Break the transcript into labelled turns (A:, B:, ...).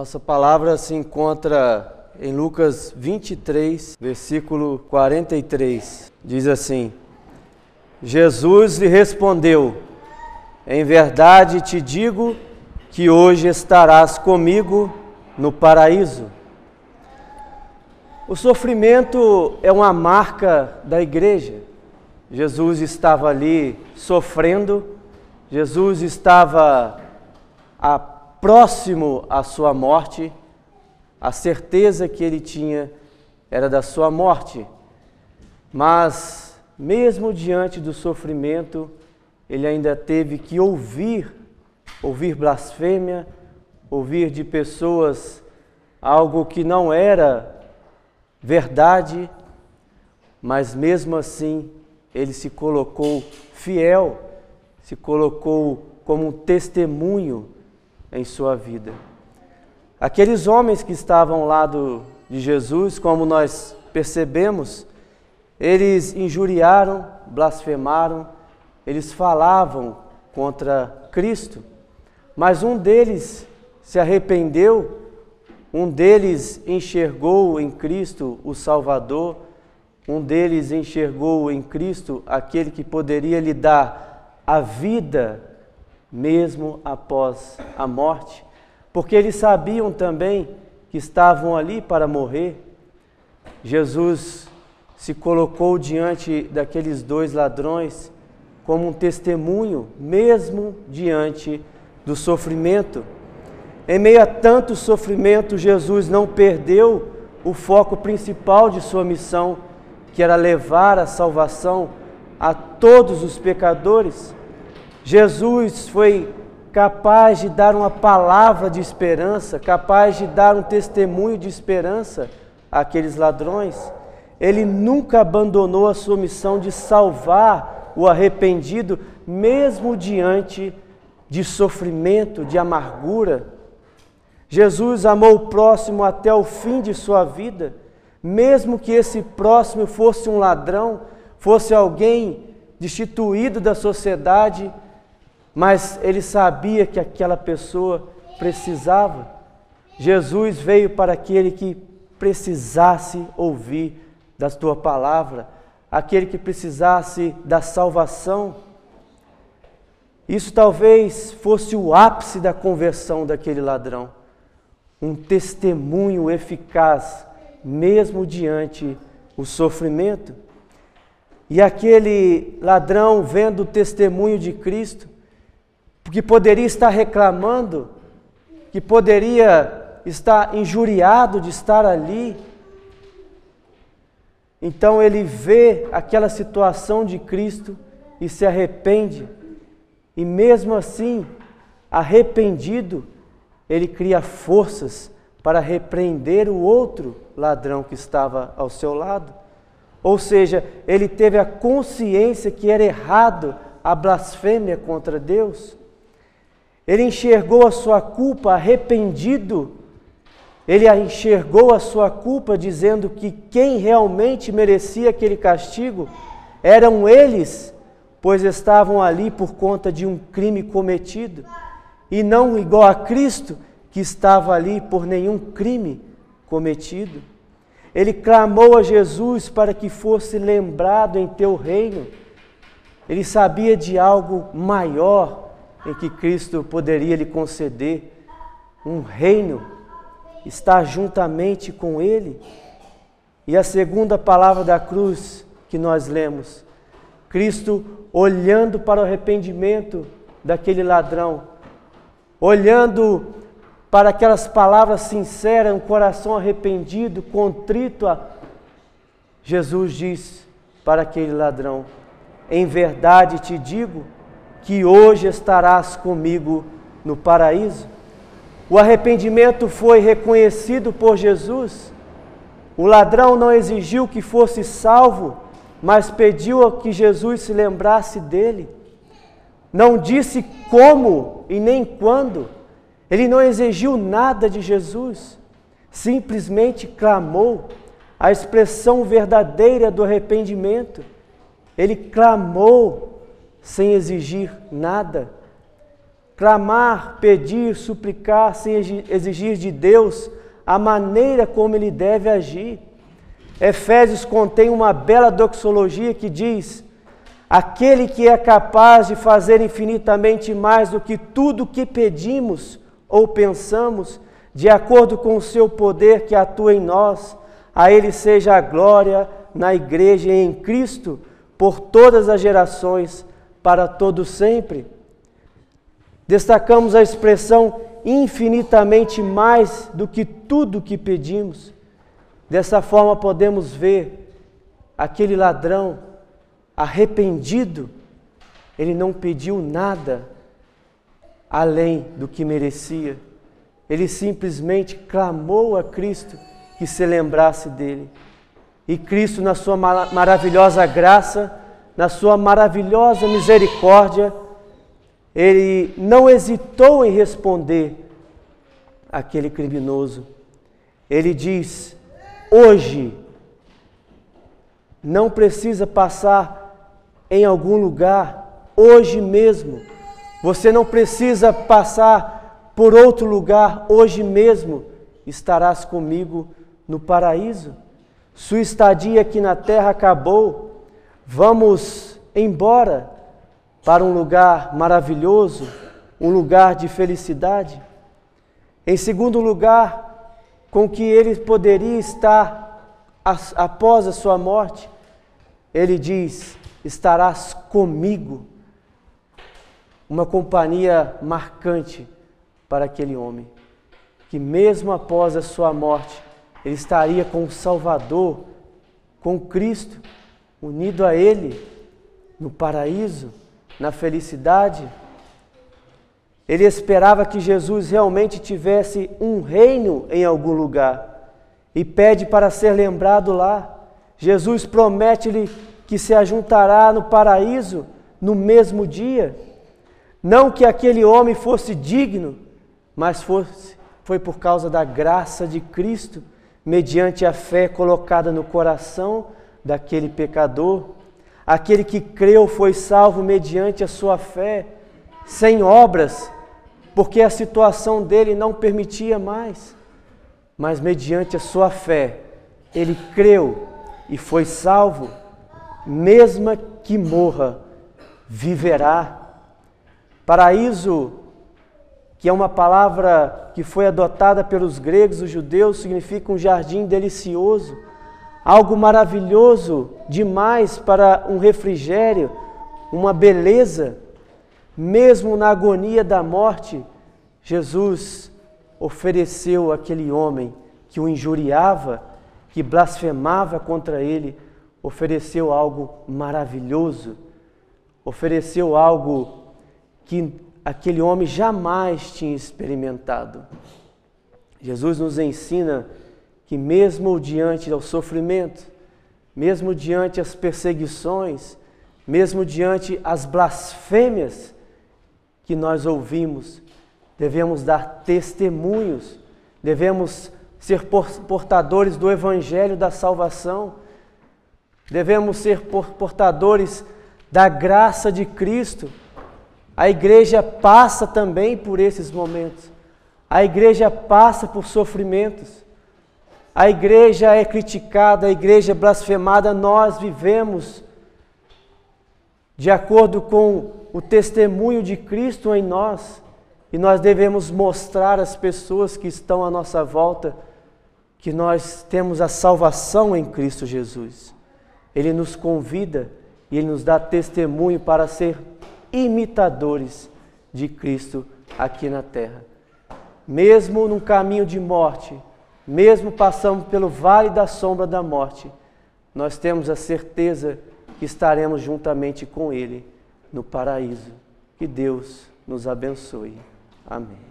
A: Nossa palavra se encontra em Lucas 23, versículo 43. Diz assim: Jesus lhe respondeu: Em verdade te digo que hoje estarás comigo no paraíso. O sofrimento é uma marca da igreja. Jesus estava ali sofrendo, Jesus estava a próximo à sua morte, a certeza que ele tinha era da sua morte. Mas, mesmo diante do sofrimento, ele ainda teve que ouvir, ouvir blasfêmia, ouvir de pessoas algo que não era verdade, mas mesmo assim ele se colocou fiel, se colocou como um testemunho em sua vida. Aqueles homens que estavam ao lado de Jesus, como nós percebemos, eles injuriaram, blasfemaram, eles falavam contra Cristo, mas um deles se arrependeu, um deles enxergou em Cristo o Salvador, um deles enxergou em Cristo aquele que poderia lhe dar a vida mesmo após a morte, porque eles sabiam também que estavam ali para morrer. Jesus se colocou diante daqueles dois ladrões como um testemunho, mesmo diante do sofrimento. Em meio a tanto sofrimento, Jesus não perdeu o foco principal de sua missão, que era levar a salvação a todos os pecadores. Jesus foi capaz de dar uma palavra de esperança, capaz de dar um testemunho de esperança àqueles ladrões. Ele nunca abandonou a sua missão de salvar o arrependido, mesmo diante de sofrimento, de amargura. Jesus amou o próximo até o fim de sua vida, mesmo que esse próximo fosse um ladrão, fosse alguém destituído da sociedade, mas ele sabia que aquela pessoa precisava. Jesus veio para aquele que precisasse ouvir da tua palavra, aquele que precisasse da salvação. Isso talvez fosse o ápice da conversão daquele ladrão, um testemunho eficaz, mesmo diante o sofrimento. E aquele ladrão, vendo o testemunho de Cristo, que poderia estar reclamando, que poderia estar injuriado de estar ali. Então ele vê aquela situação de Cristo e se arrepende, e mesmo assim, arrependido, ele cria forças para repreender o outro ladrão que estava ao seu lado. Ou seja, ele teve a consciência que era errado a blasfêmia contra Deus. Ele enxergou a sua culpa arrependido. Ele enxergou a sua culpa dizendo que quem realmente merecia aquele castigo eram eles, pois estavam ali por conta de um crime cometido, e não igual a Cristo, que estava ali por nenhum crime cometido. Ele clamou a Jesus para que fosse lembrado em teu reino. Ele sabia de algo maior em que Cristo poderia lhe conceder um reino, estar juntamente com Ele. E a segunda palavra da cruz que nós lemos, Cristo olhando para o arrependimento daquele ladrão, olhando para aquelas palavras sinceras, um coração arrependido, contrito, Jesus diz para aquele ladrão: Em verdade te digo, que hoje estarás comigo no paraíso. O arrependimento foi reconhecido por Jesus. O ladrão não exigiu que fosse salvo, mas pediu que Jesus se lembrasse dele. Não disse como e nem quando. Ele não exigiu nada de Jesus, simplesmente clamou a expressão verdadeira do arrependimento. Ele clamou sem exigir nada. clamar, pedir, suplicar, sem exigir de Deus a maneira como ele deve agir. Efésios contém uma bela doxologia que diz: Aquele que é capaz de fazer infinitamente mais do que tudo que pedimos ou pensamos, de acordo com o seu poder que atua em nós, a Ele seja a glória na Igreja e em Cristo por todas as gerações, para todo sempre. Destacamos a expressão infinitamente mais do que tudo que pedimos. Dessa forma podemos ver aquele ladrão arrependido, ele não pediu nada além do que merecia. Ele simplesmente clamou a Cristo que se lembrasse dele. E Cristo, na sua maravilhosa graça, na sua maravilhosa misericórdia, ele não hesitou em responder àquele criminoso. Ele diz: Hoje não precisa passar em algum lugar, hoje mesmo. Você não precisa passar por outro lugar, hoje mesmo estarás comigo no paraíso. Sua estadia aqui na terra acabou. Vamos embora para um lugar maravilhoso, um lugar de felicidade. Em segundo lugar, com que ele poderia estar após a sua morte, ele diz: estarás comigo. Uma companhia marcante para aquele homem, que mesmo após a sua morte, ele estaria com o Salvador, com Cristo, unido a Ele, no paraíso, na felicidade. Ele esperava que Jesus realmente tivesse um reino em algum lugar e pede para ser lembrado lá. Jesus promete-lhe que se ajuntará no paraíso no mesmo dia. Não que aquele homem fosse digno, mas fosse, foi por causa da graça de Cristo, mediante a fé colocada no coração daquele pecador. Aquele que creu foi salvo mediante a sua fé, sem obras, porque a situação dele não permitia mais. Mas mediante a sua fé, ele creu e foi salvo, mesmo que morra, viverá. Paraíso, que é uma palavra que foi adotada pelos gregos, os judeus, significa um jardim delicioso, algo maravilhoso demais para um refrigério, uma beleza. Mesmo na agonia da morte, Jesus ofereceu àquele homem que o injuriava, que blasfemava contra ele, ofereceu algo maravilhoso, ofereceu algo que aquele homem jamais tinha experimentado. Jesus nos ensina que, mesmo diante do sofrimento, mesmo diante as perseguições, mesmo diante as blasfêmias que nós ouvimos, devemos dar testemunhos, devemos ser portadores do Evangelho da salvação, devemos ser portadores da graça de Cristo. A igreja passa também por esses momentos, a igreja passa por sofrimentos, a igreja é criticada, a igreja é blasfemada, nós vivemos de acordo com o testemunho de Cristo em nós. E nós devemos mostrar às pessoas que estão à nossa volta que nós temos a salvação em Cristo Jesus. Ele nos convida e ele nos dá testemunho para ser imitadores de Cristo aqui na terra. Mesmo num caminho de morte, mesmo passando pelo vale da sombra da morte, nós temos a certeza que estaremos juntamente com Ele no paraíso. Que Deus nos abençoe. Amém.